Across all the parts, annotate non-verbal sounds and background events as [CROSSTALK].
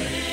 de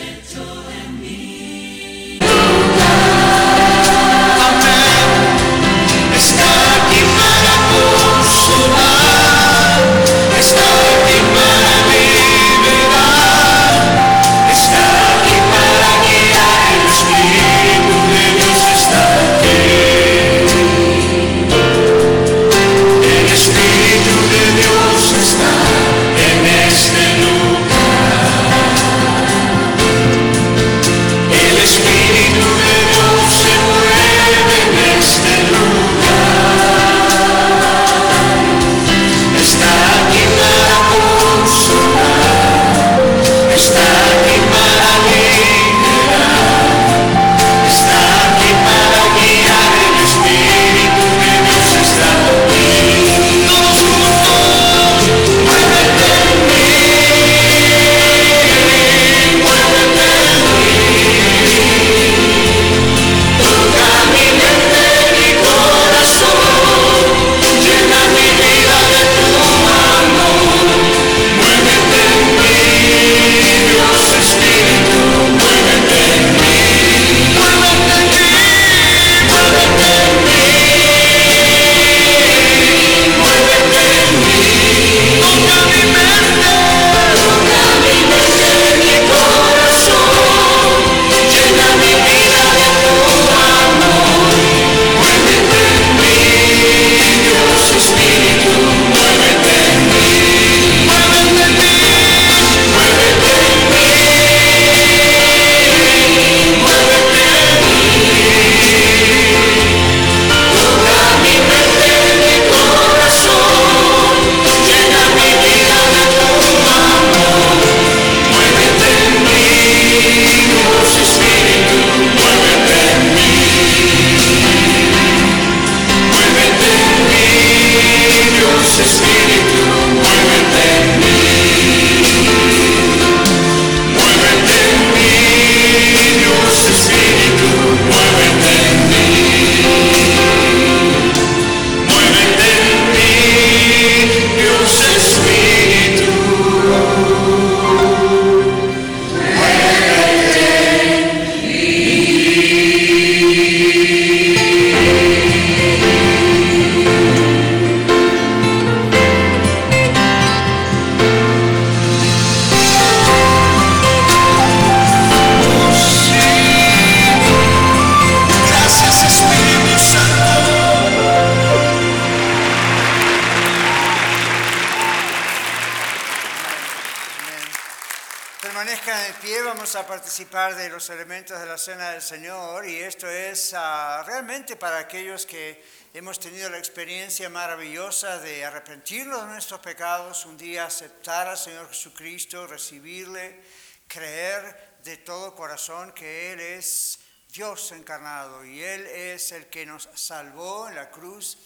para aquellos que hemos tenido la experiencia maravillosa de arrepentirnos de nuestros pecados, un día aceptar al Señor Jesucristo, recibirle, creer de todo corazón que Él es Dios encarnado y Él es el que nos salvó en la cruz,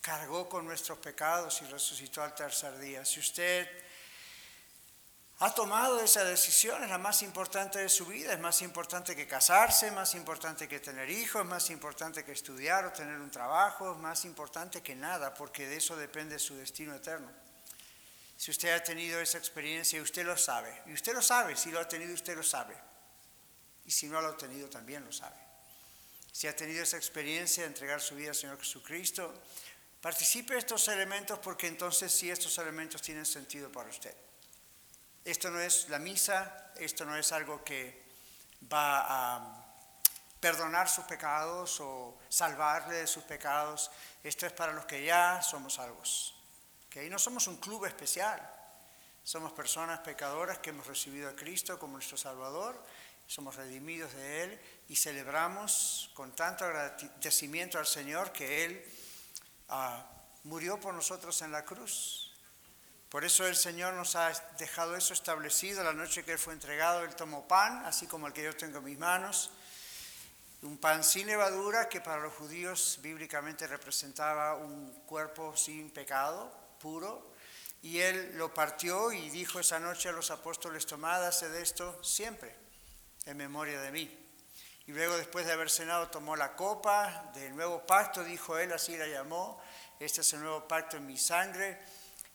cargó con nuestros pecados y resucitó al tercer día. Si usted ha tomado esa decisión, es la más importante de su vida, es más importante que casarse, más importante que tener hijos, más importante que estudiar o tener un trabajo, más importante que nada, porque de eso depende su destino eterno. Si usted ha tenido esa experiencia, usted lo sabe, y usted lo sabe, si lo ha tenido, usted lo sabe, y si no lo ha tenido, también lo sabe. Si ha tenido esa experiencia de entregar su vida al Señor Jesucristo, participe de estos elementos porque entonces sí estos elementos tienen sentido para usted. Esto no es la misa, esto no es algo que va a perdonar sus pecados o salvarle de sus pecados. Esto es para los que ya somos salvos. ¿okay? No somos un club especial. Somos personas pecadoras que hemos recibido a Cristo como nuestro Salvador, somos redimidos de Él y celebramos con tanto agradecimiento al Señor que Él ah, murió por nosotros en la cruz. Por eso el Señor nos ha dejado eso establecido. La noche que Él fue entregado, Él tomó pan, así como el que yo tengo en mis manos. Un pan sin levadura que para los judíos bíblicamente representaba un cuerpo sin pecado, puro. Y Él lo partió y dijo esa noche a los apóstoles, tomad, de esto siempre, en memoria de mí. Y luego después de haber cenado tomó la copa del nuevo pacto, dijo Él, así la llamó. Este es el nuevo pacto en mi sangre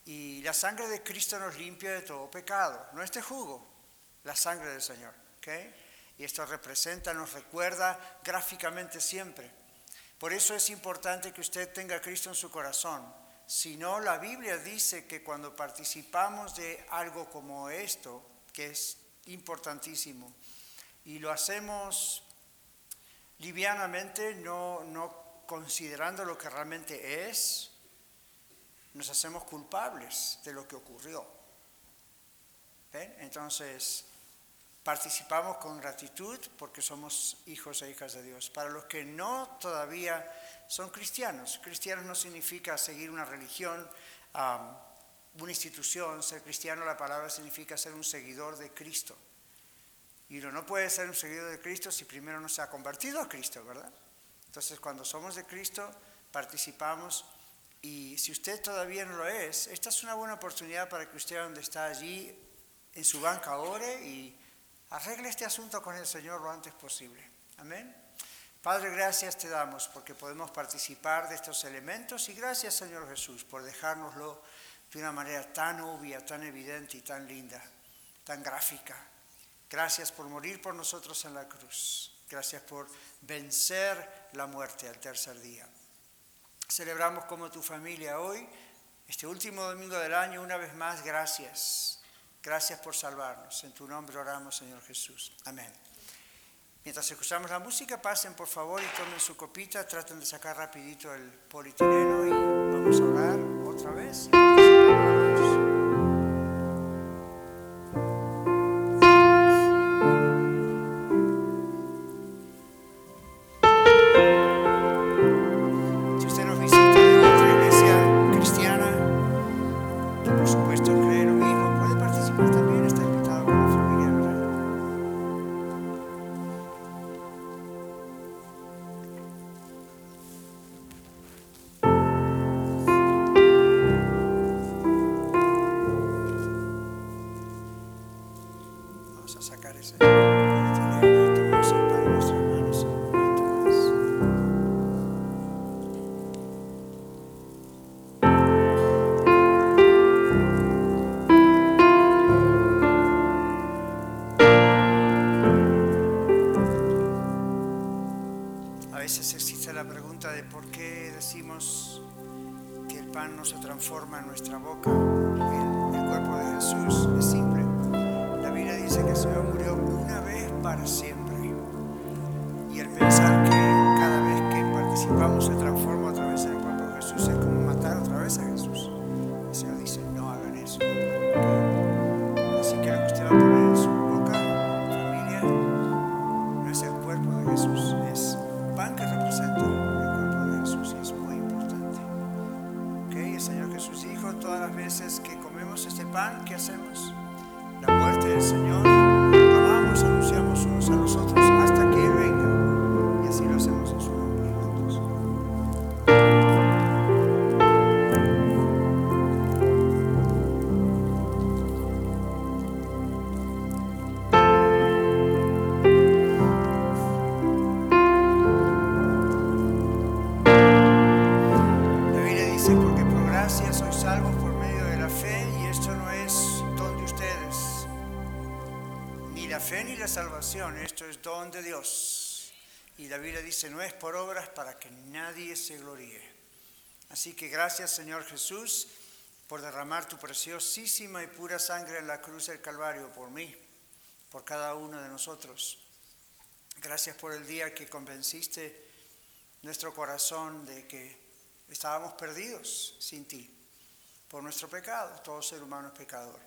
y la sangre de Cristo nos limpia de todo pecado. No este jugo, la sangre del Señor. Y esto representa, nos recuerda gráficamente siempre. Por eso es importante que usted tenga Cristo en su corazón. Si no, la Biblia dice que cuando participamos de algo como esto, que es importantísimo, y lo hacemos livianamente, no, no considerando lo que realmente es, nos hacemos culpables de lo que ocurrió. Entonces, participamos con gratitud porque somos hijos e hijas de Dios. Para los que no todavía son cristianos, cristianos no significa seguir una religión, una institución, ser cristiano la palabra significa ser un seguidor de Cristo. Y uno no puede ser un seguidor de Cristo si primero no se ha convertido a Cristo, ¿verdad? Entonces cuando somos de Cristo participamos y si usted todavía no lo es, esta es una buena oportunidad para que usted donde está allí en su banca ore y Arregle este asunto con el Señor lo antes posible. Amén. Padre, gracias te damos porque podemos participar de estos elementos y gracias Señor Jesús por dejárnoslo de una manera tan obvia, tan evidente y tan linda, tan gráfica. Gracias por morir por nosotros en la cruz. Gracias por vencer la muerte al tercer día. Celebramos como tu familia hoy, este último domingo del año, una vez más, gracias Gracias por salvarnos. En tu nombre oramos, Señor Jesús. Amén. Mientras escuchamos la música, pasen por favor y tomen su copita, traten de sacar rapidito el polietileno y vamos a orar otra vez. Esto Y la Biblia dice, no es por obras para que nadie se gloríe. Así que gracias Señor Jesús por derramar tu preciosísima y pura sangre en la cruz del Calvario por mí, por cada uno de nosotros. Gracias por el día que convenciste nuestro corazón de que estábamos perdidos sin ti, por nuestro pecado, todo ser humano es pecador.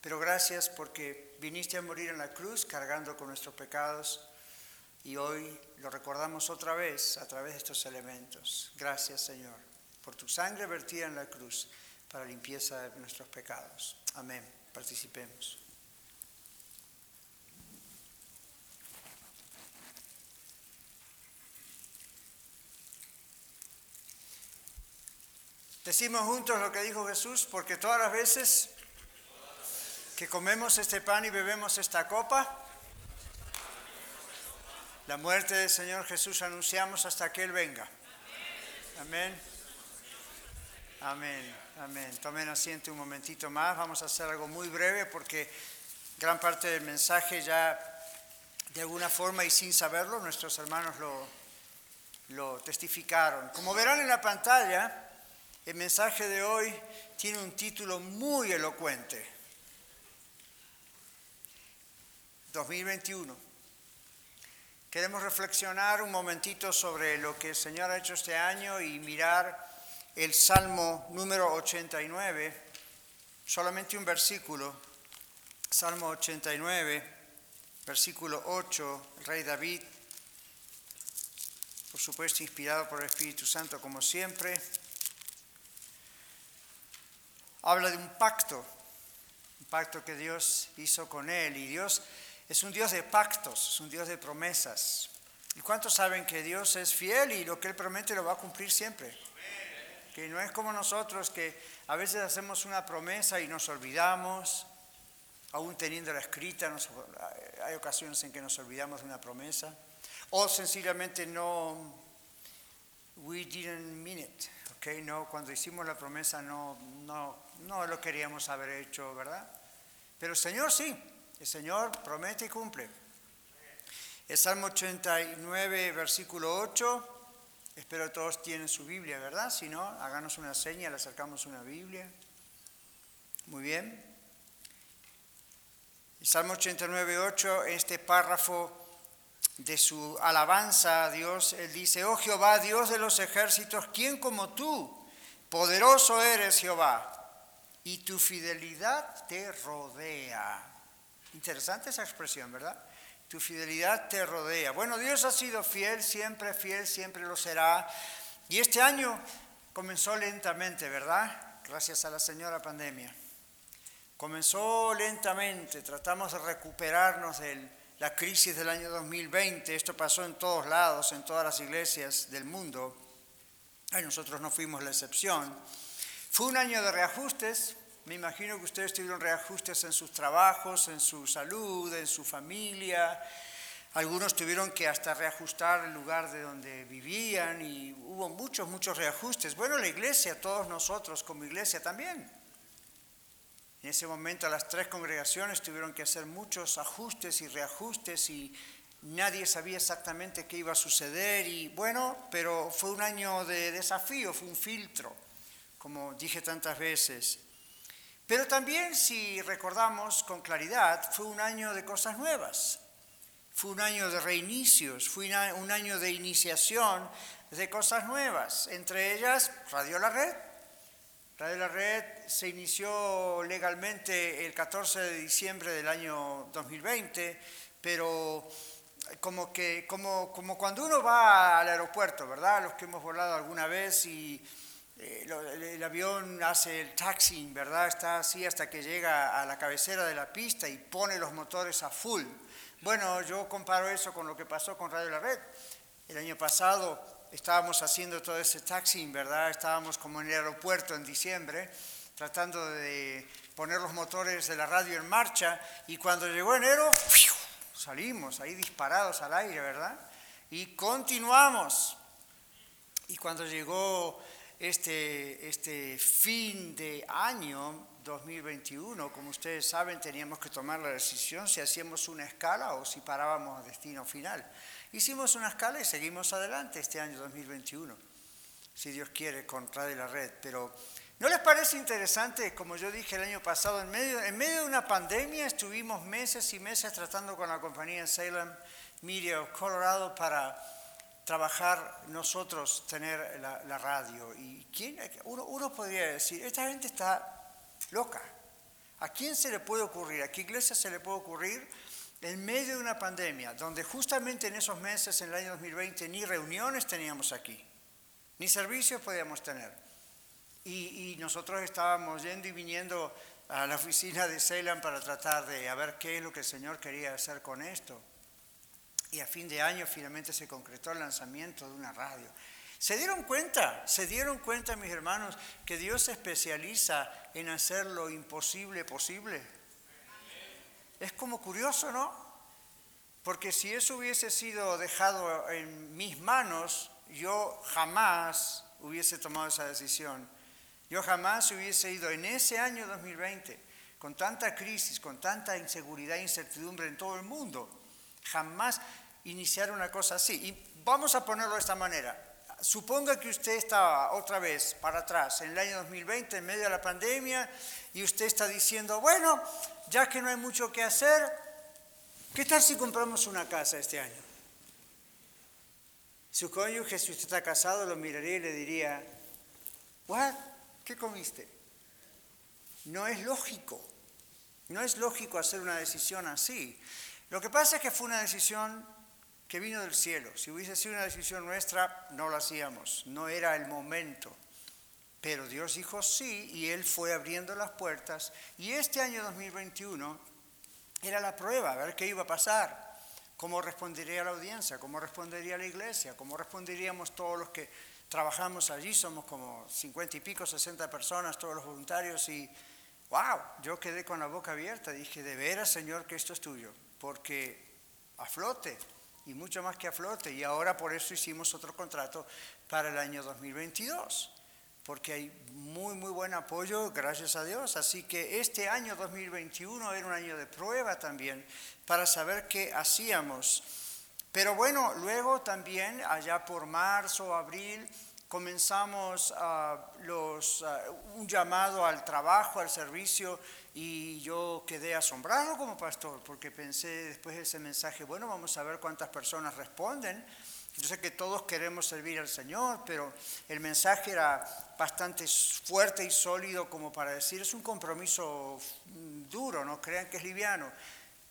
Pero gracias porque viniste a morir en la cruz cargando con nuestros pecados y hoy lo recordamos otra vez a través de estos elementos. Gracias Señor por tu sangre vertida en la cruz para limpieza de nuestros pecados. Amén. Participemos. Decimos juntos lo que dijo Jesús, porque todas las veces que comemos este pan y bebemos esta copa. La muerte del Señor Jesús anunciamos hasta que Él venga. Amén. Amén. Amén. Tomen asiento un momentito más. Vamos a hacer algo muy breve porque gran parte del mensaje ya de alguna forma y sin saberlo, nuestros hermanos lo, lo testificaron. Como verán en la pantalla, el mensaje de hoy tiene un título muy elocuente. 2021. Queremos reflexionar un momentito sobre lo que el Señor ha hecho este año y mirar el Salmo número 89, solamente un versículo, Salmo 89, versículo 8, el rey David, por supuesto inspirado por el Espíritu Santo como siempre, habla de un pacto, un pacto que Dios hizo con él. Y Dios es un Dios de pactos, es un Dios de promesas. ¿Y cuántos saben que Dios es fiel y lo que Él promete lo va a cumplir siempre? Que no es como nosotros que a veces hacemos una promesa y nos olvidamos, aún teniéndola escrita, hay ocasiones en que nos olvidamos de una promesa, o sencillamente no, we didn't mean it, okay? no, cuando hicimos la promesa no, no, no lo queríamos haber hecho, ¿verdad? Pero el Señor sí, el Señor promete y cumple. El Salmo 89, versículo 8. Espero todos tienen su Biblia, ¿verdad? Si no, háganos una seña, le acercamos una Biblia. Muy bien. Salmo 89, 8, este párrafo de su alabanza a Dios, él dice, oh Jehová, Dios de los ejércitos, ¿quién como tú? Poderoso eres Jehová, y tu fidelidad te rodea. Interesante esa expresión, ¿verdad? Tu fidelidad te rodea. Bueno, Dios ha sido fiel, siempre fiel, siempre lo será. Y este año comenzó lentamente, ¿verdad? Gracias a la señora pandemia. Comenzó lentamente, tratamos de recuperarnos de la crisis del año 2020, esto pasó en todos lados, en todas las iglesias del mundo, nosotros no fuimos la excepción. Fue un año de reajustes, me imagino que ustedes tuvieron reajustes en sus trabajos, en su salud, en su familia, algunos tuvieron que hasta reajustar el lugar de donde vivían y hubo muchos, muchos reajustes. Bueno, la iglesia, todos nosotros como iglesia también. En ese momento las tres congregaciones tuvieron que hacer muchos ajustes y reajustes y nadie sabía exactamente qué iba a suceder y bueno, pero fue un año de desafío, fue un filtro, como dije tantas veces. Pero también, si recordamos con claridad, fue un año de cosas nuevas, fue un año de reinicios, fue un año de iniciación de cosas nuevas, entre ellas Radio La Red, Radio La Red se inició legalmente el 14 de diciembre del año 2020, pero como, que, como, como cuando uno va al aeropuerto, ¿verdad? Los que hemos volado alguna vez y el, avión hace el taxing, ¿verdad? Está así hasta que llega a la cabecera de la pista y pone los motores a full. Bueno, yo comparo eso con lo que pasó con Radio La Red. El año pasado estábamos haciendo todo ese taxing, ¿verdad? Estábamos como en el aeropuerto en diciembre, tratando de poner los motores de la radio en marcha, y cuando llegó enero, salimos ahí disparados al aire, ¿verdad? Y continuamos. Y cuando llegó este, este fin de año 2021, como ustedes saben, teníamos que tomar la decisión si hacíamos una escala o si parábamos a destino final. Hicimos una escala y seguimos adelante este año 2021, si Dios quiere, con Radio La Red. Pero ¿no les parece interesante, como yo dije el año pasado, en medio, en medio de una pandemia estuvimos meses y meses tratando con la compañía Salem Media of Colorado para trabajar nosotros, tener la, radio. Y quién, uno, uno podría decir, esta gente está loca. ¿A quién se le puede ocurrir? ¿A qué iglesia se le puede ocurrir en medio de una pandemia, donde justamente en esos meses, en el año 2020, ni reuniones teníamos aquí, ni servicios podíamos tener. Y, nosotros estábamos yendo y viniendo a la oficina de Ceylon para tratar de ver qué es lo que el Señor quería hacer con esto. Y a fin de año finalmente se concretó el lanzamiento de una radio. ¿Se dieron cuenta? ¿Se dieron cuenta, mis hermanos, que Dios se especializa en hacer lo imposible posible? Es como curioso, ¿no? Porque si eso hubiese sido dejado en mis manos, yo jamás hubiese tomado esa decisión. Yo jamás hubiese ido en ese año 2020, con tanta crisis, con tanta inseguridad e incertidumbre en todo el mundo, Jamás iniciar una cosa así. Y vamos a ponerlo de esta manera. Suponga que usted estaba otra vez para atrás, en el año 2020, en medio de la pandemia, y usted está diciendo, bueno, ya que no hay mucho que hacer, ¿qué tal si compramos una casa este año? Su cónyuge, si usted está casado, lo miraría y le diría, ¿What? ¿Qué comiste? No es lógico. No es lógico hacer una decisión así. Lo que pasa es que fue una decisión que vino del cielo. Si hubiese sido una decisión nuestra, no la hacíamos. No era el momento. Pero Dios dijo sí y Él fue abriendo las puertas. Y este año 2021 era la prueba, a ver qué iba a pasar. ¿Cómo respondería la audiencia? ¿Cómo respondería la iglesia? ¿Cómo responderíamos todos los que trabajamos allí, somos como 50 y pico, 60 personas, todos los voluntarios, y wow, yo quedé con la boca abierta, dije, de veras, Señor, que esto es tuyo, porque a flote, y mucho más que a flote, y ahora por eso hicimos otro contrato para el año 2022, porque hay muy, muy buen apoyo, gracias a Dios, así que este año 2021 era un año de prueba también, para saber qué hacíamos. Pero bueno, luego también, allá por marzo, abril, comenzamos ah, los, ah, un llamado al trabajo, al servicio, y yo quedé asombrado como pastor, porque pensé después de ese mensaje, bueno, vamos a ver cuántas personas responden. Yo sé que todos queremos servir al Señor, pero el mensaje era bastante fuerte y sólido como para decir, es un compromiso duro, no crean que es liviano.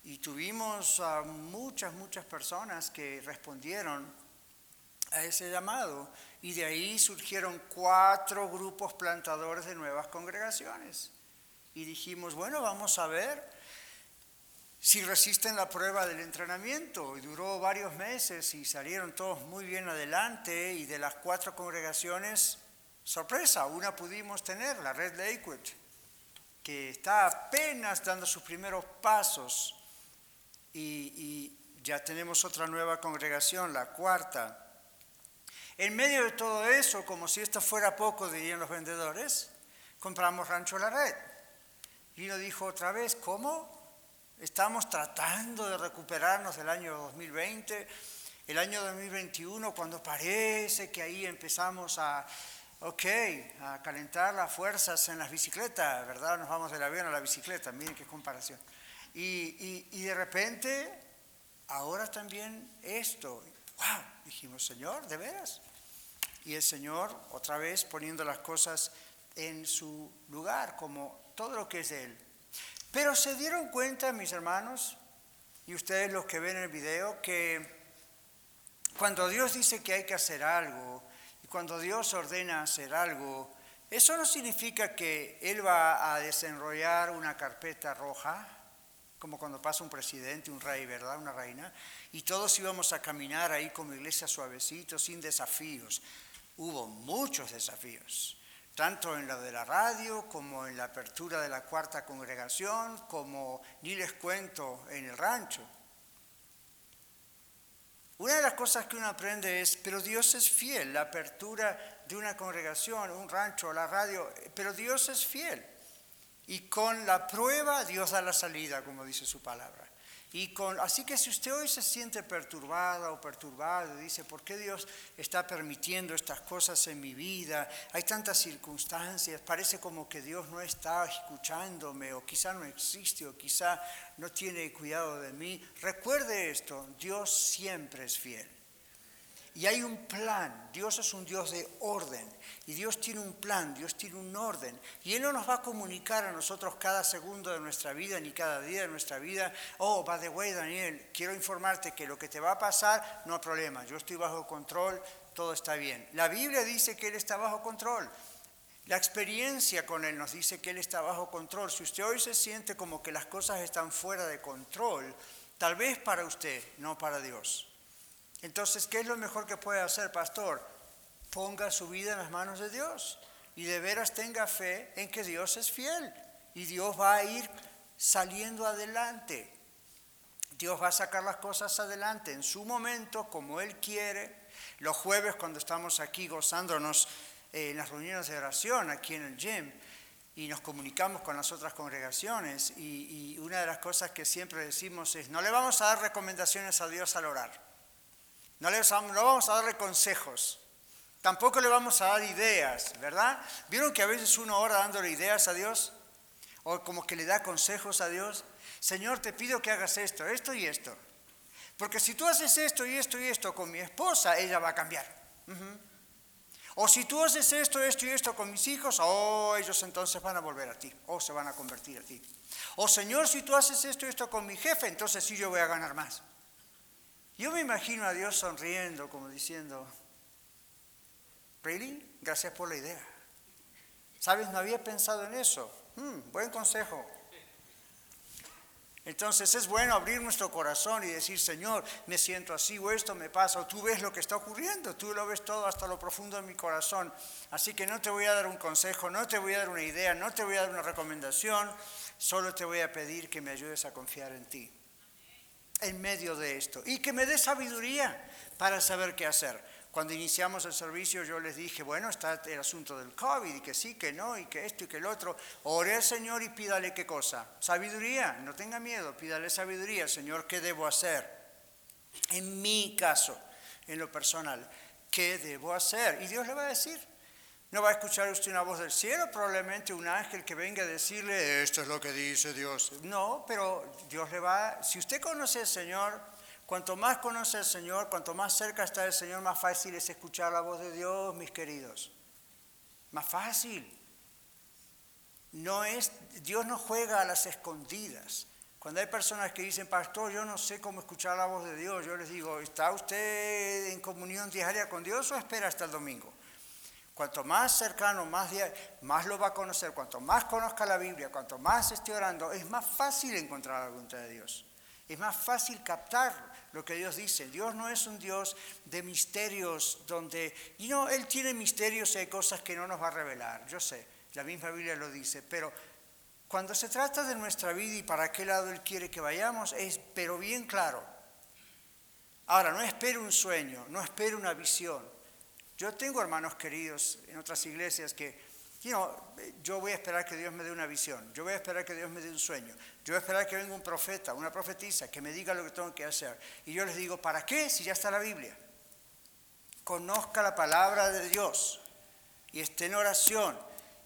Y tuvimos a muchas, muchas personas que respondieron a ese llamado. Y de ahí surgieron cuatro grupos plantadores de nuevas congregaciones. Y dijimos, bueno, vamos a ver si resisten la prueba del entrenamiento. Y duró varios meses y salieron todos muy bien adelante. Y de las cuatro congregaciones, sorpresa, una pudimos tener, la Red Lakewood, que está apenas dando sus primeros pasos y, ya tenemos otra nueva congregación, la cuarta. En medio de todo eso, como si esto fuera poco, dirían los vendedores, compramos Rancho La Red. Uno dijo otra vez, ¿cómo? Estamos tratando de recuperarnos del año 2020, el año 2021, cuando parece que ahí empezamos a, ok, a calentar las fuerzas en las bicicletas, ¿verdad? Nos vamos del avión a la bicicleta, miren qué comparación. Y, de repente, ahora también esto. ¡Wow! Dijimos, Señor, ¿de veras? Y el Señor, otra vez, poniendo las cosas en su lugar, como todo lo que es de Él. Pero se dieron cuenta, mis hermanos, y ustedes los que ven el video, que cuando Dios dice que hay que hacer algo, y cuando Dios ordena hacer algo, eso no significa que Él va a desenrollar una carpeta roja como cuando pasa un presidente, un rey, ¿verdad? Una reina, y todos íbamos a caminar ahí como iglesia suavecito, sin desafíos. Hubo muchos desafíos, tanto en la de la radio como en la apertura de la cuarta congregación, como ni les cuento en el rancho. Una de las cosas que uno aprende es, pero Dios es fiel, la apertura de una congregación, un rancho, la radio, pero Dios es fiel. Y con la prueba Dios da la salida, como dice su palabra. Y así que si usted hoy se siente perturbada o perturbado, dice, ¿por qué Dios está permitiendo estas cosas en mi vida? Hay tantas circunstancias, parece como que Dios no está escuchándome, o quizá no existe, o quizá no tiene cuidado de mí. Recuerde esto, Dios siempre es fiel. Y hay un plan, Dios es un Dios de orden, y Dios tiene un plan, Dios tiene un orden, y Él no nos va a comunicar a nosotros cada segundo de nuestra vida, ni cada día de nuestra vida, oh, by the way, Daniel, quiero informarte que lo que te va a pasar, no hay problema, yo estoy bajo control, todo está bien. La Biblia dice que Él está bajo control. La experiencia con Él nos dice que Él está bajo control. Si usted hoy se siente como que las cosas están fuera de control, tal vez para usted, no para Dios. Entonces, ¿qué es lo mejor que puede hacer, pastor? Ponga su vida en las manos de Dios y de veras tenga fe en que Dios es fiel y Dios va a ir saliendo adelante. Dios va a sacar las cosas adelante en su momento, como Él quiere. Los jueves cuando estamos aquí gozándonos eh, en las reuniones de oración, aquí en el gym, y nos comunicamos con las otras congregaciones y, una de las cosas que siempre decimos es, no le vamos a dar recomendaciones a Dios al orar, no le no vamos a darle consejos, tampoco le vamos a dar ideas, ¿verdad? ¿Vieron que a veces uno ora dándole ideas a Dios? O como que le da consejos a Dios. Señor, te pido que hagas esto, esto y esto. Porque si tú haces esto y esto y esto con mi esposa, ella va a cambiar. O si tú haces esto, esto y esto con mis hijos, oh, ellos entonces van a volver a ti, o se van a convertir a ti. O Señor, si tú haces esto y esto con mi jefe, entonces sí yo voy a ganar más. Yo me imagino a Dios sonriendo, como diciendo, ¿really? Gracias por la idea. ¿Sabes? No había pensado en eso. Hmm, buen consejo. Entonces es bueno abrir nuestro corazón y decir, Señor, me siento así o esto me pasa, o tú ves lo que está ocurriendo, tú lo ves todo hasta lo profundo de mi corazón. Así que no te voy a dar un consejo, no te voy a dar una idea, no te voy a dar una recomendación, solo te voy a pedir que me ayudes a confiar en ti en medio de esto y que me dé sabiduría para saber qué hacer. Cuando iniciamos el servicio yo les dije, bueno, está el asunto del COVID y que sí, que no, y que esto y que el otro. Ore al Señor y pídale qué cosa. Sabiduría, no tenga miedo, pídale sabiduría. Señor, ¿qué debo hacer? En mi caso, en lo personal, ¿qué debo hacer? Y Dios le va a decir. No va a escuchar usted una voz del cielo, probablemente un ángel que venga a decirle, esto es lo que dice Dios. No, pero Dios le va, si usted conoce al Señor, Cuanto más conoce al Señor, cuanto más cerca está el Señor, más fácil es escuchar la voz de Dios, mis queridos. Más fácil. No es, Dios no juega a las escondidas. Cuando hay personas que dicen, pastor, yo no sé cómo escuchar la voz de Dios, yo les digo, ¿está usted en comunión diaria con Dios o espera hasta el domingo? Cuanto más cercano, más, más lo va a conocer. Cuanto más conozca la Biblia, cuanto más esté orando, es más fácil encontrar la voluntad de Dios. Es más fácil captar lo que Dios dice. Dios no es un Dios de misterios donde, y no, Él tiene misterios y hay cosas que no nos va a revelar. Yo sé, la misma Biblia lo dice, pero cuando se trata de nuestra vida y para qué lado Él quiere que vayamos, es pero bien claro. Ahora, no espero un sueño, no espero una visión. Yo tengo hermanos queridos en otras iglesias que yo voy a esperar que Dios me dé una visión, yo voy a esperar que Dios me dé un sueño, yo voy a esperar que venga un profeta, una profetisa, que me diga lo que tengo que hacer. Y yo les digo, ¿para qué si ya está la Biblia? Conozca la palabra de Dios y esté en oración.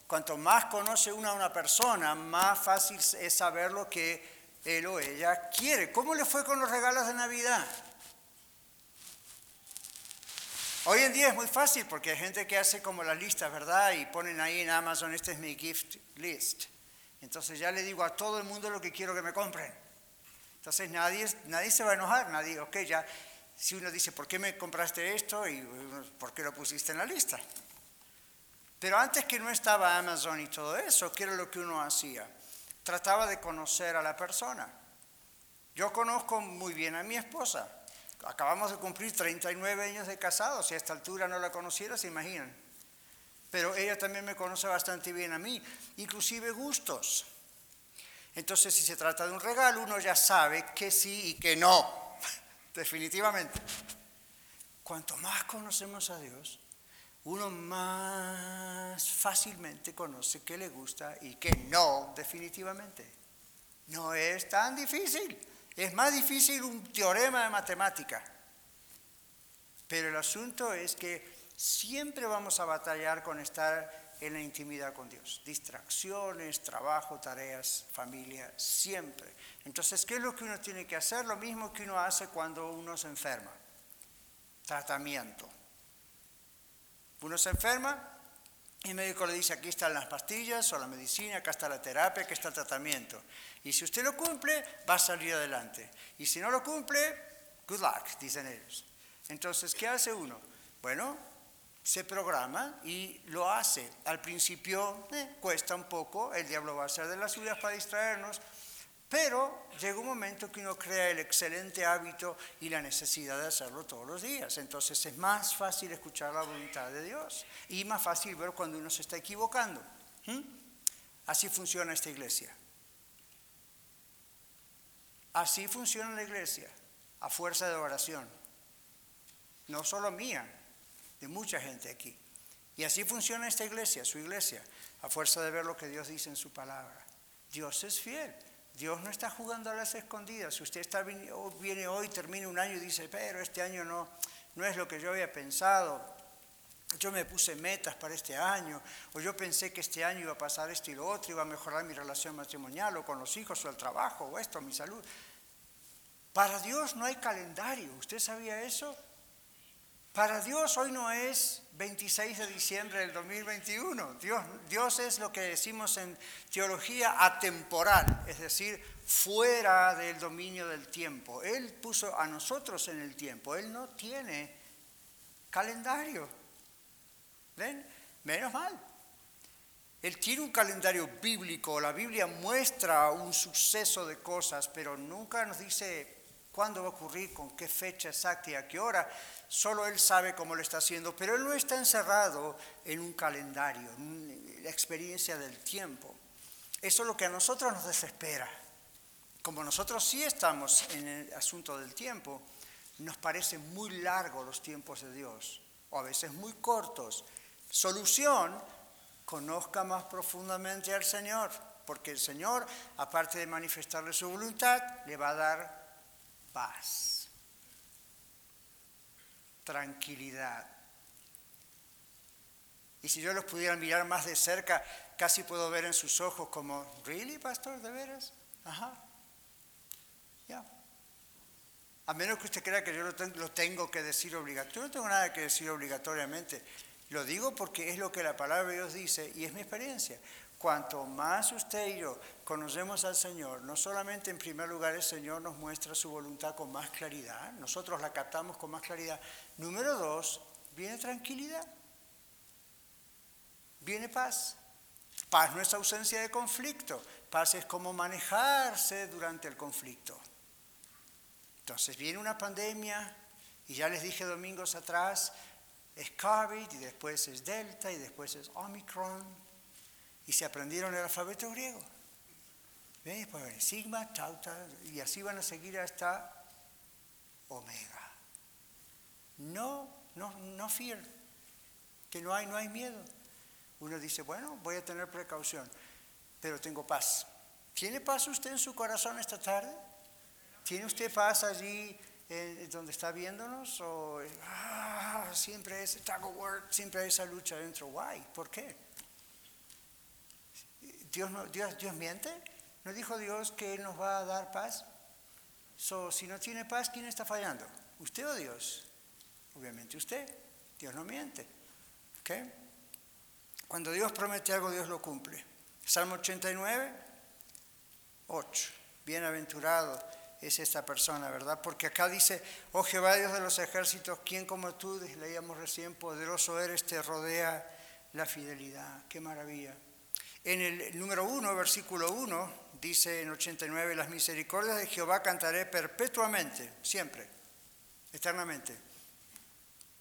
Cuanto más conoce una a una persona, más fácil es saber lo que él o ella quiere. ¿Cómo le fue con los regalos de Navidad? Hoy en día es muy fácil porque hay gente que hace como las listas, ¿verdad? Y ponen ahí en Amazon, este es mi gift list. Entonces ya le digo a todo el mundo lo que quiero que me compren. Entonces nadie, nadie se va a enojar, nadie, ok, ya, si uno dice, ¿por qué me compraste esto? Y ¿por qué lo pusiste en la lista? Pero antes que no estaba Amazon y todo eso, ¿qué era lo que uno hacía? Trataba de conocer a la persona. Yo conozco muy bien a mi esposa. Acabamos de cumplir 39 años de casados. Si a esta altura no la conociera, se imaginan. Pero ella también me conoce bastante bien a mí, inclusive gustos. Entonces, si se trata de un regalo, uno ya sabe que sí y que no, [LAUGHS] definitivamente. Cuanto más conocemos a Dios, uno más fácilmente conoce qué le gusta y qué no, definitivamente. No es tan difícil. Es más difícil un teorema de matemática. Pero el asunto es que siempre vamos a batallar con estar en la intimidad con Dios. Distracciones, trabajo, tareas, familia, siempre. Entonces, ¿qué es lo que uno tiene que hacer? Lo mismo que uno hace cuando uno se enferma. Tratamiento. Uno se enferma, el médico le dice, aquí están las pastillas o la medicina, acá está la terapia, aquí está el tratamiento. Y si usted lo cumple, va a salir adelante. Y si no lo cumple, good luck, dicen ellos. Entonces, ¿qué hace uno? Bueno, se programa y lo hace. Al principio eh, cuesta un poco, el diablo va a hacer de las suyas para distraernos, pero llega un momento que uno crea el excelente hábito y la necesidad de hacerlo todos los días. Entonces es más fácil escuchar la voluntad de Dios y más fácil ver cuando uno se está equivocando. ¿Mm? Así funciona esta iglesia. Así funciona la iglesia, a fuerza de oración. No solo mía, de mucha gente aquí. Y así funciona esta iglesia, su iglesia, a fuerza de ver lo que Dios dice en su palabra. Dios es fiel. Dios no está jugando a las escondidas. Si usted está, viene hoy, termina un año y dice, pero este año no, no es lo que yo había pensado. Yo me puse metas para este año, o yo pensé que este año iba a pasar esto y lo otro, iba a mejorar mi relación matrimonial, o con los hijos, o el trabajo, o esto, mi salud. Para Dios no hay calendario. ¿Usted sabía eso? Para Dios hoy no es 26 de diciembre del 2021. Dios, Dios es lo que decimos en teología atemporal, es decir, fuera del dominio del tiempo. Él puso a nosotros en el tiempo. Él no tiene calendario. ¿Ven? Menos mal. Él tiene un calendario bíblico. La Biblia muestra un suceso de cosas, pero nunca nos dice cuándo va a ocurrir, con qué fecha exacta y a qué hora. Solo Él sabe cómo lo está haciendo, pero Él no está encerrado en un calendario, en la experiencia del tiempo. Eso es lo que a nosotros nos desespera. Como nosotros sí estamos en el asunto del tiempo, nos parecen muy largos los tiempos de Dios, o a veces muy cortos. Solución, conozca más profundamente al Señor, porque el Señor, aparte de manifestarle su voluntad, le va a dar paz tranquilidad. Y si yo los pudiera mirar más de cerca, casi puedo ver en sus ojos como, ¿really, pastor? ¿De veras? Ajá. Ya. A menos que usted crea que yo lo tengo que decir obligatoriamente. Yo no tengo nada que decir obligatoriamente. Lo digo porque es lo que la palabra de Dios dice y es mi experiencia. Cuanto más usted y yo conocemos al Señor, no solamente en primer lugar el Señor nos muestra su voluntad con más claridad, nosotros la captamos con más claridad. Número dos, viene tranquilidad, viene paz. Paz no es ausencia de conflicto, paz es como manejarse durante el conflicto. Entonces viene una pandemia, y ya les dije domingos atrás, es COVID y después es Delta y después es Omicron y se aprendieron el alfabeto griego. ¿Ven? Pues sigma, tau, y así van a seguir hasta omega. No, no, no fear, que no hay, no hay miedo. Uno dice, bueno, voy a tener precaución, pero tengo paz. ¿Tiene paz usted en su corazón esta tarde? ¿Tiene usted paz allí donde está viéndonos? ¿O ah, siempre ese tag of siempre hay esa lucha dentro? Why? ¿Por qué? Dios, no, Dios, Dios miente. ¿No dijo Dios que Él nos va a dar paz? Si no tiene paz, ¿quién está fallando? ¿Usted o Dios? Obviamente usted. Dios no miente. ¿Okay? Cuando Dios promete algo, Dios lo cumple. Salmo 89, 8. Bienaventurado es esta persona, ¿verdad? Porque acá dice, oh Jehová Dios de los ejércitos, ¿quién como tú, leíamos recién, poderoso eres, te rodea la fidelidad. Qué maravilla. En el número 1, versículo 1, dice en 89, las misericordias de Jehová cantaré perpetuamente, siempre, eternamente.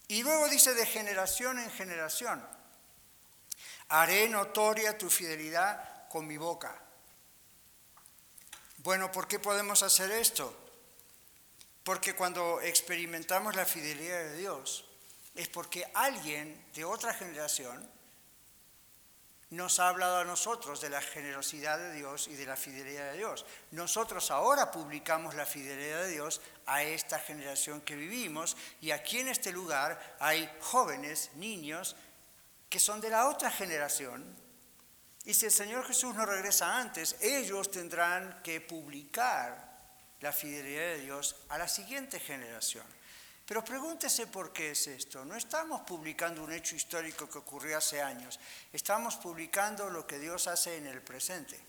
Y luego dice de generación en generación, haré notoria tu fidelidad con mi boca. Bueno, ¿por qué podemos hacer esto? Porque cuando experimentamos la fidelidad de Dios, es porque alguien de otra generación nos ha hablado a nosotros de la generosidad de Dios y de la fidelidad de Dios. Nosotros ahora publicamos la fidelidad de Dios a esta generación que vivimos y aquí en este lugar hay jóvenes, niños, que son de la otra generación. Y si el Señor Jesús no regresa antes, ellos tendrán que publicar la fidelidad de Dios a la siguiente generación. Pero pregúntese por qué es esto. No estamos publicando un hecho histórico que ocurrió hace años, estamos publicando lo que Dios hace en el presente.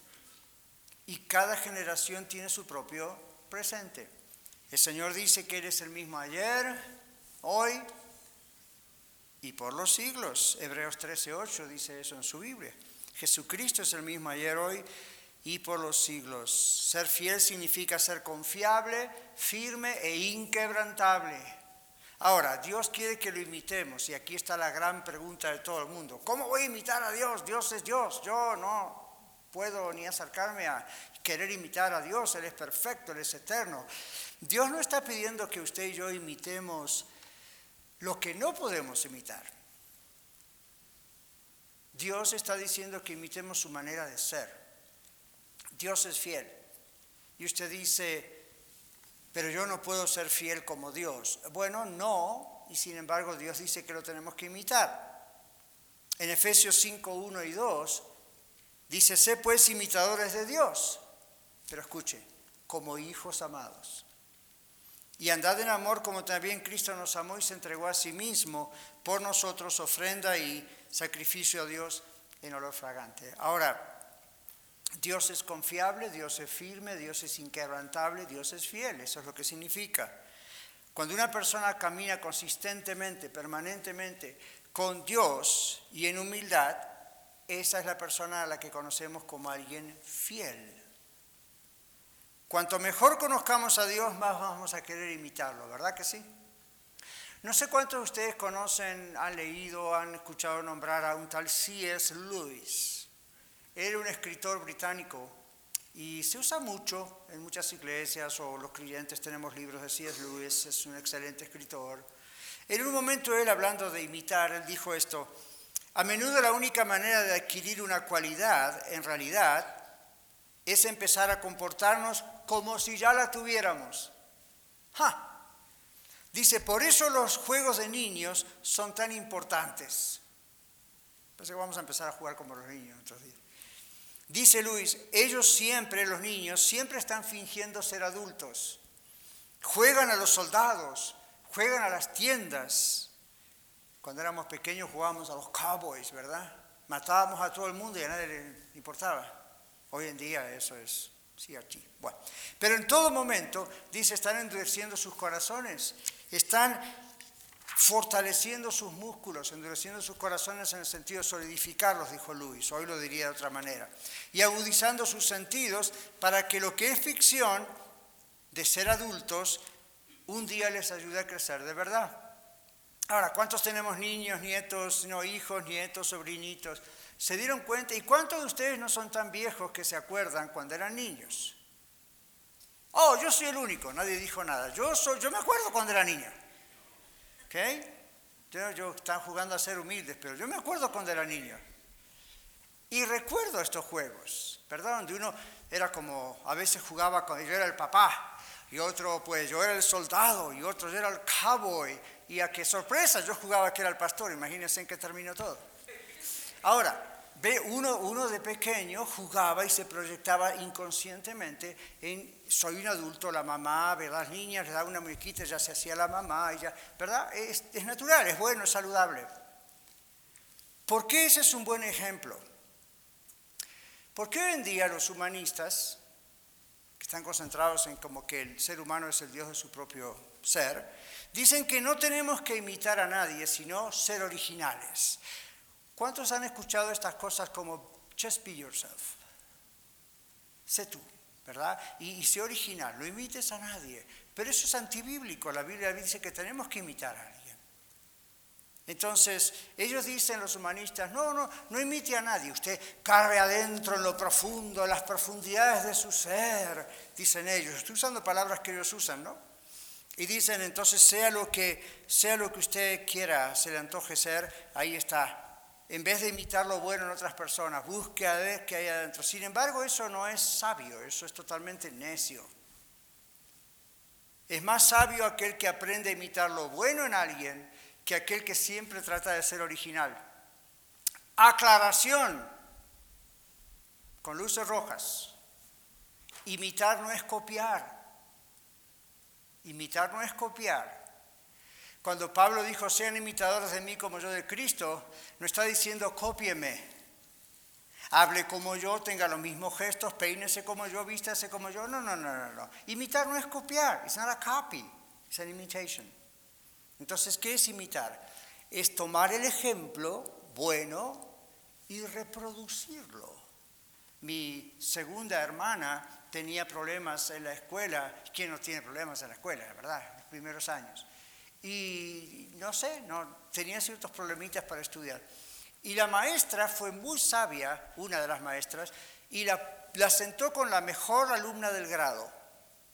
Y cada generación tiene su propio presente. El Señor dice que eres el mismo ayer, hoy y por los siglos. Hebreos 13:8 dice eso en su Biblia. Jesucristo es el mismo ayer, hoy y por los siglos. Ser fiel significa ser confiable, firme e inquebrantable. Ahora, Dios quiere que lo imitemos y aquí está la gran pregunta de todo el mundo. ¿Cómo voy a imitar a Dios? Dios es Dios. Yo no puedo ni acercarme a querer imitar a Dios. Él es perfecto, Él es eterno. Dios no está pidiendo que usted y yo imitemos lo que no podemos imitar. Dios está diciendo que imitemos su manera de ser. Dios es fiel. Y usted dice, pero yo no puedo ser fiel como Dios. Bueno, no, y sin embargo Dios dice que lo tenemos que imitar. En Efesios 5, 1 y 2 dice, sé pues imitadores de Dios, pero escuche, como hijos amados. Y andad en amor como también Cristo nos amó y se entregó a sí mismo por nosotros, ofrenda y sacrificio a Dios en olor fragante. Ahora, Dios es confiable, Dios es firme, Dios es inquebrantable, Dios es fiel, eso es lo que significa. Cuando una persona camina consistentemente, permanentemente con Dios y en humildad, esa es la persona a la que conocemos como alguien fiel. Cuanto mejor conozcamos a Dios, más vamos a querer imitarlo, ¿verdad que sí? No sé cuántos de ustedes conocen, han leído, han escuchado nombrar a un tal C.S. Lewis. Era un escritor británico y se usa mucho en muchas iglesias o los creyentes tenemos libros de C.S. Lewis, es un excelente escritor. En un momento él, hablando de imitar, él dijo esto, a menudo la única manera de adquirir una cualidad, en realidad, es empezar a comportarnos como si ya la tuviéramos. Dice, por eso los juegos de niños son tan importantes. Parece que vamos a empezar a jugar como los niños otros días. Dice Luis, ellos siempre, los niños, siempre están fingiendo ser adultos. Juegan a los soldados, juegan a las tiendas. Cuando éramos pequeños jugábamos a los cowboys, ¿verdad? Matábamos a todo el mundo y a nadie le importaba. Hoy en día eso es sí aquí. Bueno, pero en todo momento dice están endureciendo sus corazones, están fortaleciendo sus músculos, endureciendo sus corazones en el sentido de solidificarlos, dijo Luis, hoy lo diría de otra manera, y agudizando sus sentidos para que lo que es ficción de ser adultos un día les ayude a crecer de verdad. Ahora, ¿cuántos tenemos niños, nietos, no hijos, nietos, sobrinitos? ¿Se dieron cuenta? ¿Y cuántos de ustedes no son tan viejos que se acuerdan cuando eran niños? Oh, yo soy el único, nadie dijo nada. Yo, soy, yo me acuerdo cuando era niño. ¿Ok? Yo, yo están jugando a ser humildes, pero yo me acuerdo cuando era niño. Y recuerdo estos juegos, ¿verdad? Donde uno era como, a veces jugaba cuando yo era el papá, y otro pues yo era el soldado y otro yo era el cowboy y a qué sorpresa yo jugaba que era el pastor, imagínense en qué terminó todo. Ahora, ve uno, de pequeño jugaba y se proyectaba inconscientemente en soy un adulto, la mamá, ve las niñas, le da una muñequita, ya se hacía la mamá, ya, ¿verdad? Es, natural, es bueno, es saludable. ¿Por qué ese es un buen ejemplo? Porque hoy en día los humanistas están concentrados en como que el ser humano es el Dios de su propio ser, dicen que no tenemos que imitar a nadie, sino ser originales. ¿Cuántos han escuchado estas cosas como just be yourself? Sé tú, ¿verdad? Y, y sé original, no imites a nadie. Pero eso es antibíblico, la Biblia dice que tenemos que imitar a alguien. Entonces, ellos dicen, los humanistas, no, no, no imite a nadie, usted cargue adentro en lo profundo, en las profundidades de su ser, dicen ellos. Estoy usando palabras que ellos usan, ¿no? Y dicen, entonces, sea lo que, sea lo que usted quiera, se le antoje ser, ahí está. En vez de imitar lo bueno en otras personas, busque a ver qué hay adentro. Sin embargo, eso no es sabio, eso es totalmente necio. Es más sabio aquel que aprende a imitar lo bueno en alguien que aquel que siempre trata de ser original. Aclaración con luces rojas. Imitar no es copiar. Imitar no es copiar. Cuando Pablo dijo, sean imitadores de mí como yo de Cristo, no está diciendo cópieme. Hable como yo, tenga los mismos gestos, peínese como yo, vístase como yo. No, no, no, no, no. Imitar no es copiar. It's not a copy. It's an imitation. Entonces, ¿qué es imitar? Es tomar el ejemplo bueno y reproducirlo. Mi segunda hermana tenía problemas en la escuela. ¿Quién no tiene problemas en la escuela, verdad? En los primeros años. Y no sé, no, tenía ciertos problemitas para estudiar. Y la maestra fue muy sabia, una de las maestras, y la, la sentó con la mejor alumna del grado.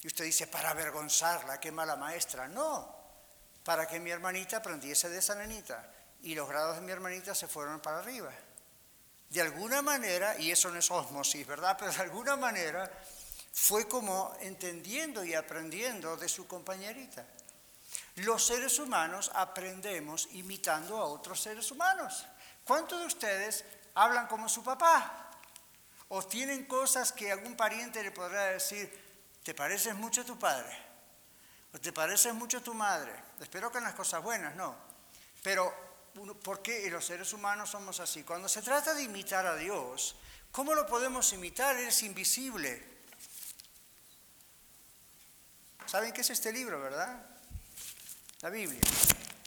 Y usted dice, para avergonzarla, qué mala maestra. No, para que mi hermanita aprendiese de esa nenita. Y los grados de mi hermanita se fueron para arriba. de alguna manera, y eso no es osmosis, ¿verdad? Pero de alguna manera fue como entendiendo y aprendiendo de su compañerita. Los seres humanos aprendemos imitando a otros seres humanos. ¿Cuántos de ustedes hablan como su papá? ¿O tienen cosas que algún pariente le podrá decir, te pareces mucho a tu padre? ¿O te pareces mucho a tu madre? Espero que en las cosas buenas, no. Pero, ¿por qué los seres humanos somos así? Cuando se trata de imitar a Dios, ¿cómo lo podemos imitar? Él es invisible. ¿Saben qué es este libro, verdad? La Biblia.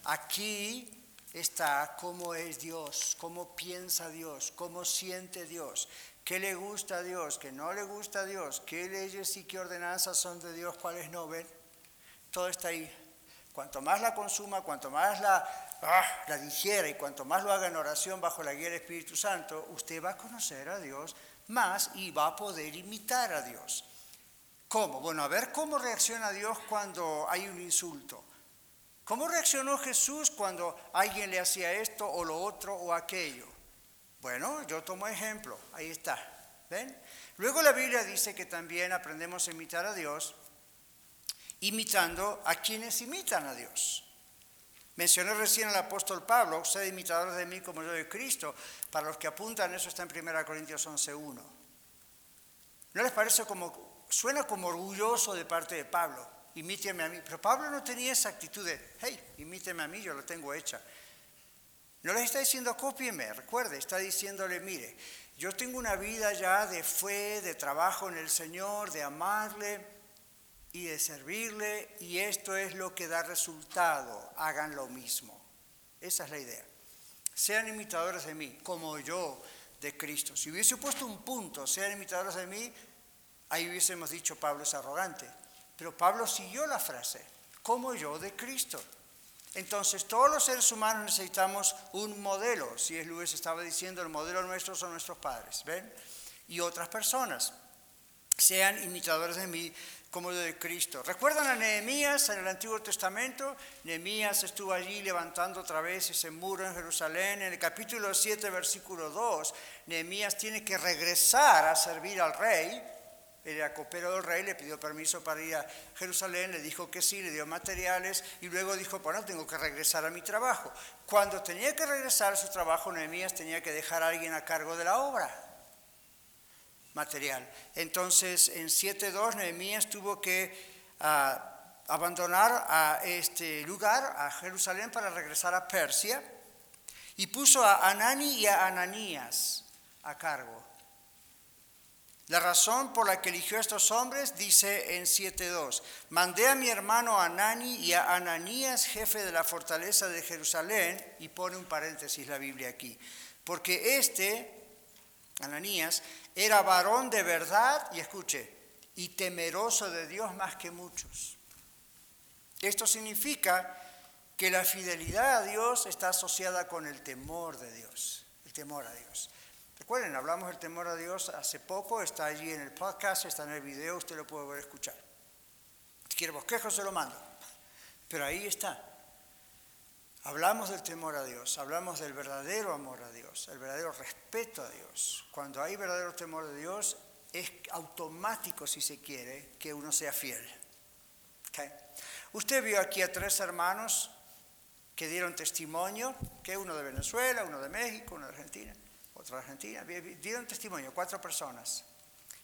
Aquí está cómo es Dios, cómo piensa Dios, cómo siente Dios, qué le gusta a Dios, qué no le gusta a Dios, qué leyes y qué ordenanzas son de Dios, cuáles no ven. Todo está ahí. Cuanto más la consuma, cuanto más la, ah, la digiera y cuanto más lo haga en oración bajo la guía del Espíritu Santo, usted va a conocer a Dios más y va a poder imitar a Dios. ¿Cómo? Bueno, a ver cómo reacciona Dios cuando hay un insulto. ¿Cómo reaccionó Jesús cuando alguien le hacía esto o lo otro o aquello? Bueno, yo tomo ejemplo, ahí está. ¿Ven? Luego la Biblia dice que también aprendemos a imitar a Dios imitando a quienes imitan a Dios. Mencioné recién al apóstol Pablo, sed imitadores de mí como yo de Cristo. Para los que apuntan, eso está en 1 Corintios 11.1. ¿No les parece como, suena como orgulloso de parte de Pablo? Imíteme a mí. Pero Pablo no tenía esa actitud de, hey, imíteme a mí, yo lo tengo hecha. No les está diciendo, cópieme, recuerde, está diciéndole, mire, yo tengo una vida ya de fe, de trabajo en el Señor, de amarle y de servirle, y esto es lo que da resultado, hagan lo mismo. Esa es la idea. Sean imitadores de mí, como yo de Cristo. Si hubiese puesto un punto, sean imitadores de mí, ahí hubiésemos dicho Pablo es arrogante. Pero Pablo siguió la frase, como yo de Cristo. Entonces todos los seres humanos necesitamos un modelo. Si es Luis estaba diciendo, el modelo nuestro son nuestros padres, ¿ven? Y otras personas. Sean imitadores de mí como de Cristo. ¿Recuerdan a Nehemías en el Antiguo Testamento? Nehemías estuvo allí levantando otra vez ese muro en Jerusalén. En el capítulo 7, versículo 2, Nehemías tiene que regresar a servir al rey el copero del rey le pidió permiso para ir a Jerusalén, le dijo que sí, le dio materiales y luego dijo, bueno, tengo que regresar a mi trabajo. Cuando tenía que regresar a su trabajo, Nehemías tenía que dejar a alguien a cargo de la obra material. Entonces, en 7.2, Nehemías tuvo que ah, abandonar a este lugar, a Jerusalén, para regresar a Persia y puso a Anani y a Ananías a cargo. La razón por la que eligió a estos hombres dice en 7.2, mandé a mi hermano Anani y a Ananías, jefe de la fortaleza de Jerusalén, y pone un paréntesis la Biblia aquí, porque este, Ananías, era varón de verdad, y escuche, y temeroso de Dios más que muchos. Esto significa que la fidelidad a Dios está asociada con el temor de Dios, el temor a Dios. Recuerden, hablamos del temor a Dios hace poco, está allí en el podcast, está en el video, usted lo puede ver escuchar. Si quiere bosquejo, se lo mando. Pero ahí está. Hablamos del temor a Dios, hablamos del verdadero amor a Dios, el verdadero respeto a Dios. Cuando hay verdadero temor a Dios, es automático, si se quiere, que uno sea fiel. Usted vio aquí a tres hermanos que dieron testimonio, que uno de Venezuela, uno de México, uno de Argentina otra argentina, dieron testimonio, cuatro personas.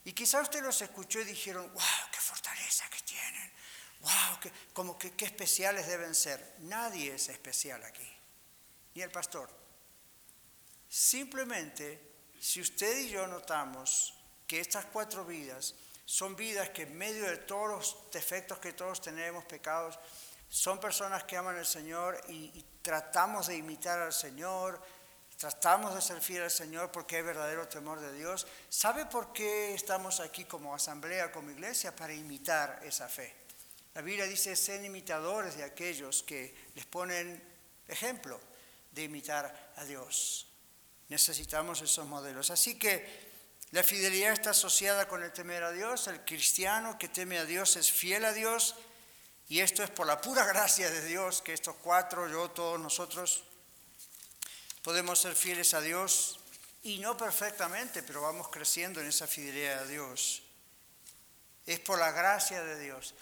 Y quizá usted los escuchó y dijeron, wow, qué fortaleza que tienen, wow, qué, como que, qué especiales deben ser. Nadie es especial aquí, ni el pastor. Simplemente, si usted y yo notamos que estas cuatro vidas son vidas que en medio de todos los defectos que todos tenemos, pecados, son personas que aman al Señor y tratamos de imitar al Señor, Tratamos de ser fieles al Señor porque hay verdadero temor de Dios. ¿Sabe por qué estamos aquí como asamblea, como iglesia? Para imitar esa fe. La Biblia dice, sean imitadores de aquellos que les ponen ejemplo de imitar a Dios. Necesitamos esos modelos. Así que la fidelidad está asociada con el temer a Dios. El cristiano que teme a Dios es fiel a Dios. Y esto es por la pura [LAUGHS] gracia de Dios que estos cuatro, yo, todos nosotros, podemos ser fieles a Dios y no perfectamente, pero vamos creciendo en esa fidelidad a Dios. Es por la gracia de Dios.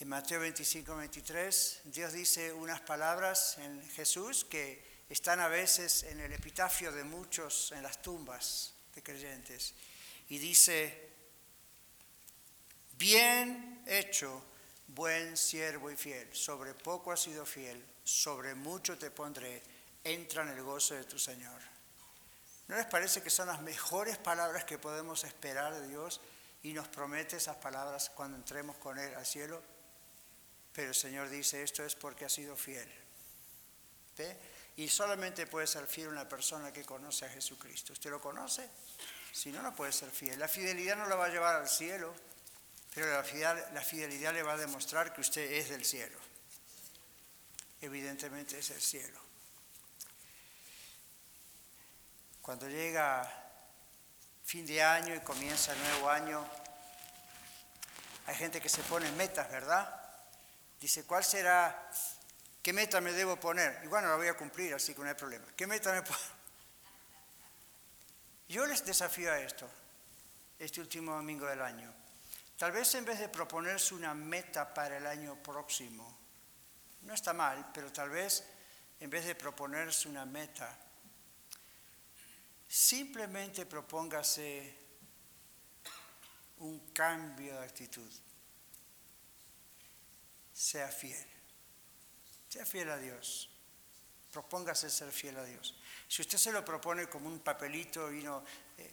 En Mateo 25, 23, Dios dice unas palabras en Jesús que están a veces en el epitafio de muchos en las tumbas de creyentes. Y dice, bien hecho, buen siervo y fiel, sobre poco has sido fiel, sobre mucho te pondré, entra en el gozo de tu Señor. ¿No les parece que son las mejores palabras que podemos esperar de Dios y nos promete esas palabras cuando entremos con Él al cielo? Pero el Señor dice, esto es porque ha sido fiel. Y solamente puede ser fiel una persona que conoce a Jesucristo. ¿Usted lo conoce? Si no, no puede ser fiel. La fidelidad no la va a llevar al cielo, pero la fidelidad le va a demostrar que usted es del cielo. Evidentemente es el cielo. Cuando llega fin de año y comienza el nuevo año, hay gente que se pone metas, ¿verdad? Dice, ¿cuál será, qué meta me debo poner? Y bueno, la voy a cumplir, así que no hay problema. ¿Qué meta me pongo? Yo les desafío a esto, este último domingo del año. Tal vez en vez de proponerse una meta para el año próximo, no está mal, pero tal vez en vez de proponerse una meta, Simplemente propóngase un cambio de actitud. Sea fiel. Sea fiel a Dios. Propóngase ser fiel a Dios. Si usted se lo propone como un papelito y no, eh,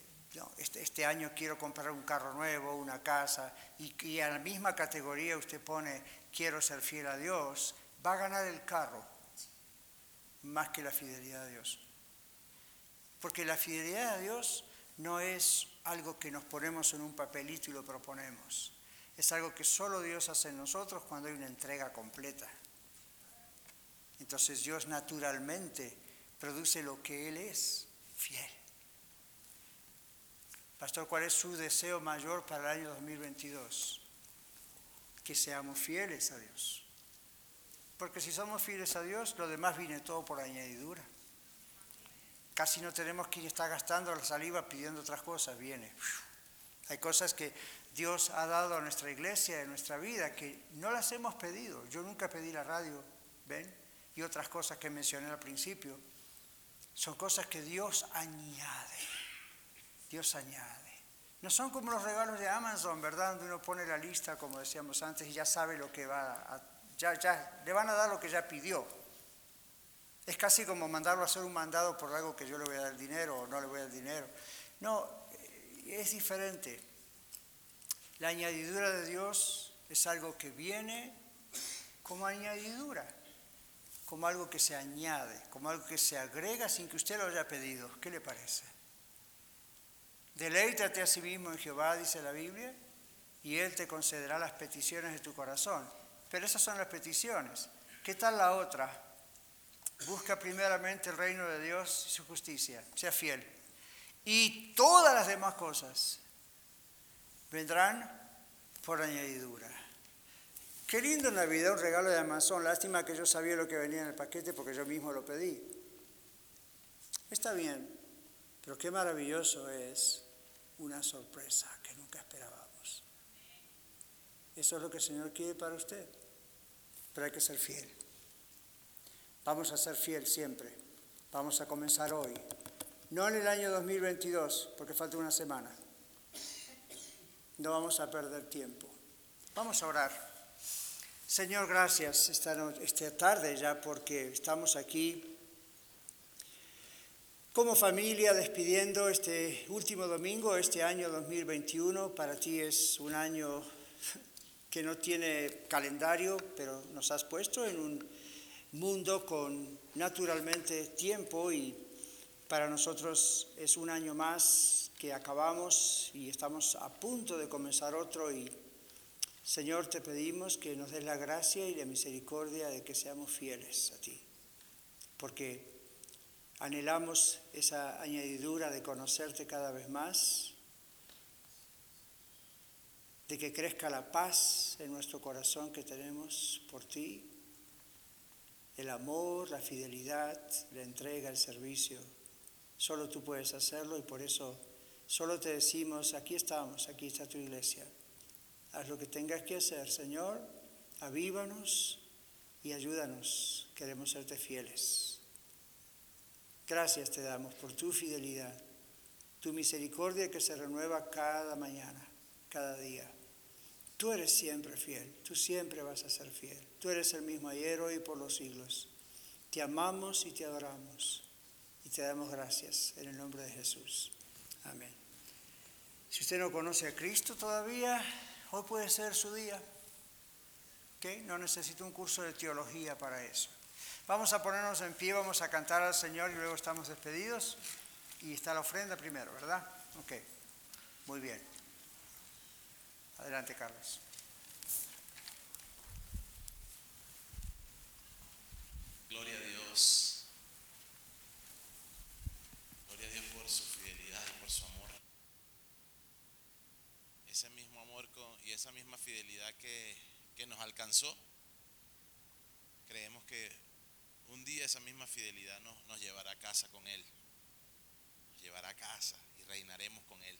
este, este, año quiero comprar un carro nuevo, una casa, y, y a la misma categoría usted pone quiero ser fiel a Dios, va a ganar el carro más que la fidelidad a Dios. Porque la fidelidad a Dios no es algo que nos ponemos en un papelito y lo proponemos. Es algo que solo Dios hace en nosotros cuando hay una entrega completa. Entonces Dios naturalmente produce lo que Él es, fiel. Pastor, ¿cuál es su deseo mayor para el año 2022? Que seamos fieles a Dios. Porque si somos fieles a Dios, lo demás viene todo por añadidura. Casi no tenemos quien está gastando la saliva pidiendo otras cosas, viene. Hay cosas que Dios ha dado a nuestra iglesia, a nuestra vida, que no las hemos pedido. Yo nunca pedí la radio, ¿ven? Y otras cosas que mencioné al principio. Son cosas que Dios añade. Dios añade. No son como los regalos de Amazon, ¿verdad? Donde uno pone la lista, como decíamos antes, y ya sabe lo que va a... Ya, ya, le van a dar lo que ya pidió. Es casi como mandarlo a hacer un mandado por algo que yo le voy a dar dinero o no le voy a dar dinero. No, eh, es diferente. La añadidura de Dios es algo que viene como añadidura, como algo que se añade, como algo que se agrega sin que usted lo haya pedido. ¿Qué le parece? Deleítate a sí mismo en Jehová, dice la Biblia, y Él te concederá las peticiones de tu corazón. Pero esas son las peticiones. ¿Qué tal la otra? Busca primeramente el reino de Dios y su justicia. Sea fiel. Y todas las demás cosas vendrán por añadidura. Qué lindo Navidad, un regalo de Amazon. Lástima que yo sabía lo que venía en el paquete porque yo mismo lo pedí. Está bien, pero qué maravilloso es una sorpresa que nunca esperábamos. Eso es lo que el Señor quiere para usted, pero hay que ser fiel. Vamos a ser fiel siempre. Vamos a comenzar hoy. No en el año 2022, porque falta una semana. No vamos a perder tiempo. Vamos a orar. Señor, gracias esta, esta tarde ya porque estamos aquí como familia despidiendo este último domingo, este año 2021. Para ti es un año que no tiene calendario, pero nos has puesto en un mundo con naturalmente tiempo y para nosotros es un año más que acabamos y estamos a punto de comenzar otro y Señor te pedimos que nos des la gracia y la misericordia de que seamos fieles a ti, porque anhelamos esa añadidura de conocerte cada vez más, de que crezca la paz en nuestro corazón que tenemos por ti el amor, la fidelidad, la entrega, el servicio. Solo tú puedes hacerlo y por eso solo te decimos, aquí estamos, aquí está tu iglesia. Haz lo que tengas que hacer, Señor, avívanos y ayúdanos. Queremos serte fieles. Gracias te damos por tu fidelidad, tu misericordia que se renueva cada mañana, cada día. Tú eres siempre fiel, tú siempre vas a ser fiel. Tú eres el mismo ayer, hoy y por los siglos. Te amamos y te adoramos y te damos gracias en el nombre de Jesús. Amén. Si usted no conoce a Cristo todavía, hoy puede ser su día. ¿Okay? No necesita un curso de teología para eso. Vamos a ponernos en pie, vamos a cantar al Señor y luego estamos despedidos. Y está la ofrenda primero, ¿verdad? Ok, muy bien. Adelante, Carlos. Gloria a Dios. Gloria a Dios por su fidelidad y por su amor. Ese mismo amor y esa misma fidelidad que, que nos alcanzó, creemos que un día esa misma fidelidad nos, nos llevará a casa con Él. Nos llevará a casa y reinaremos con Él.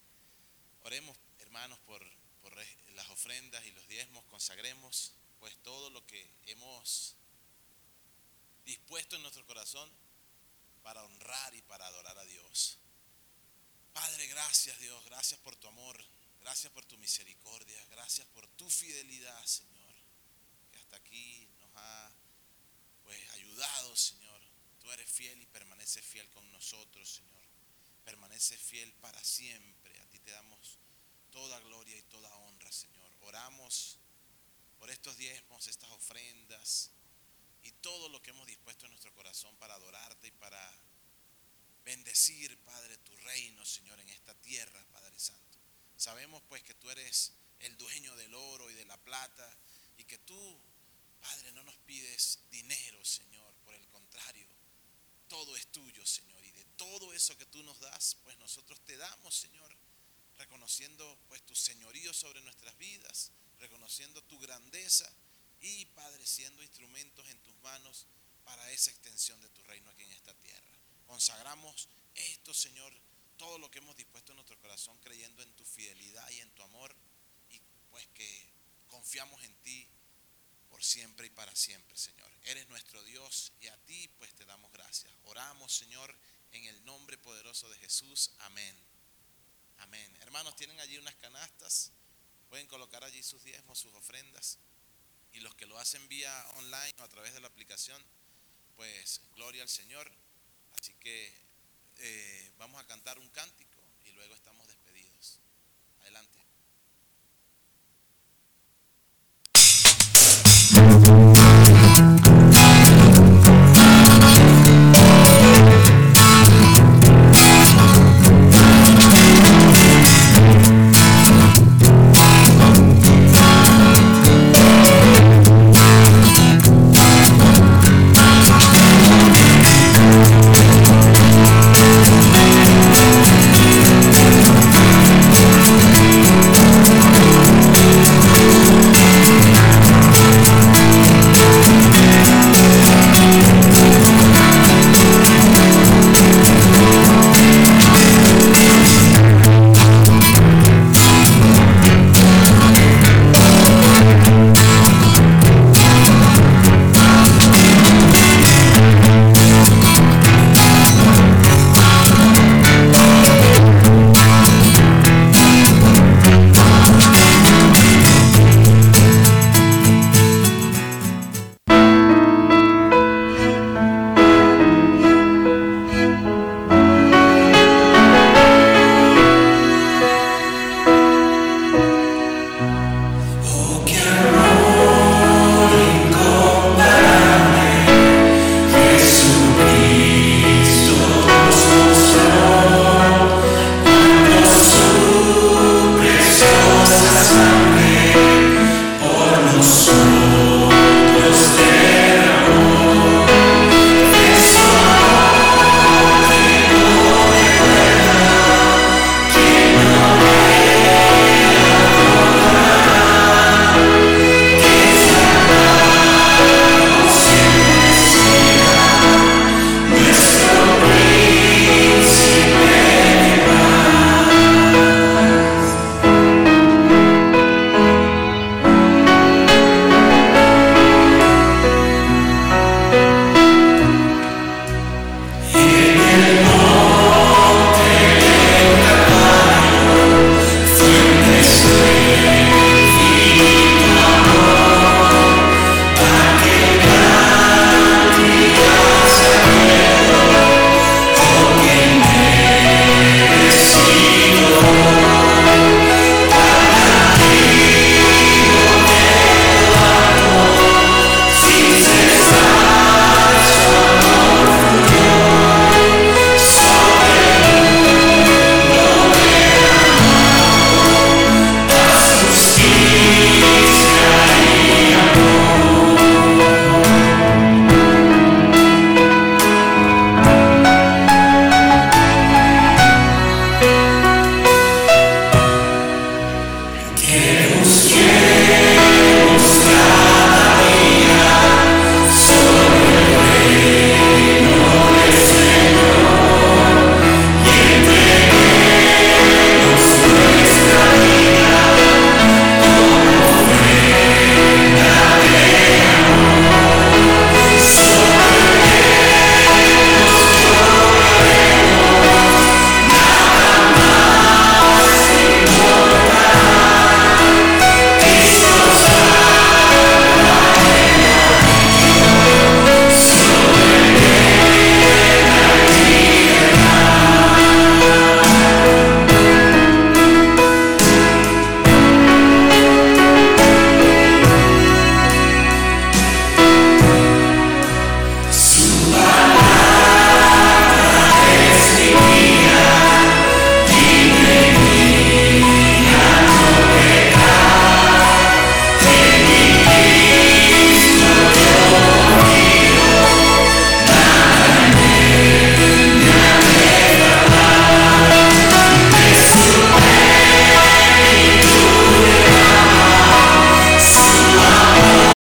Oremos, hermanos, por, por las ofrendas y los diezmos, consagremos pues todo lo que hemos dispuesto en nuestro corazón para honrar y para adorar a Dios. Padre, gracias Dios, gracias por tu amor, gracias por tu misericordia, gracias por tu fidelidad, Señor, que hasta aquí nos ha pues ayudado, Señor. Tú eres fiel y permaneces fiel con nosotros, Señor. Permaneces fiel para siempre. A ti te damos toda gloria y toda honra, Señor. Oramos por estos diezmos, estas ofrendas y todo lo que hemos dispuesto en nuestro corazón para adorarte y para bendecir, Padre, tu reino, Señor, en esta tierra, Padre Santo. Sabemos pues que tú eres el dueño del oro y de la plata y que tú Padre, no nos pides dinero, Señor, por el contrario, todo es tuyo, Señor, y de todo eso que tú nos das, pues nosotros te damos, Señor, reconociendo pues tu señorío sobre nuestras vidas, reconociendo tu grandeza y, Padre, siendo instrumentos en tus manos para esa extensión de tu reino aquí en esta tierra. Consagramos esto, Señor, todo lo que hemos dispuesto en nuestro corazón creyendo en tu fidelidad y en tu amor y pues que confiamos en ti por siempre y para siempre, Señor. Eres nuestro Dios y a ti pues te damos gracias. Oramos, Señor, en el nombre poderoso de Jesús. Amén. Amén. Hermanos, tienen allí unas canastas. Pueden colocar allí sus diezmos, sus ofrendas. Y los que lo hacen vía online o a través de la aplicación, pues gloria al Señor. Así que eh, vamos a cantar un cántico y luego estamos despedidos. Adelante.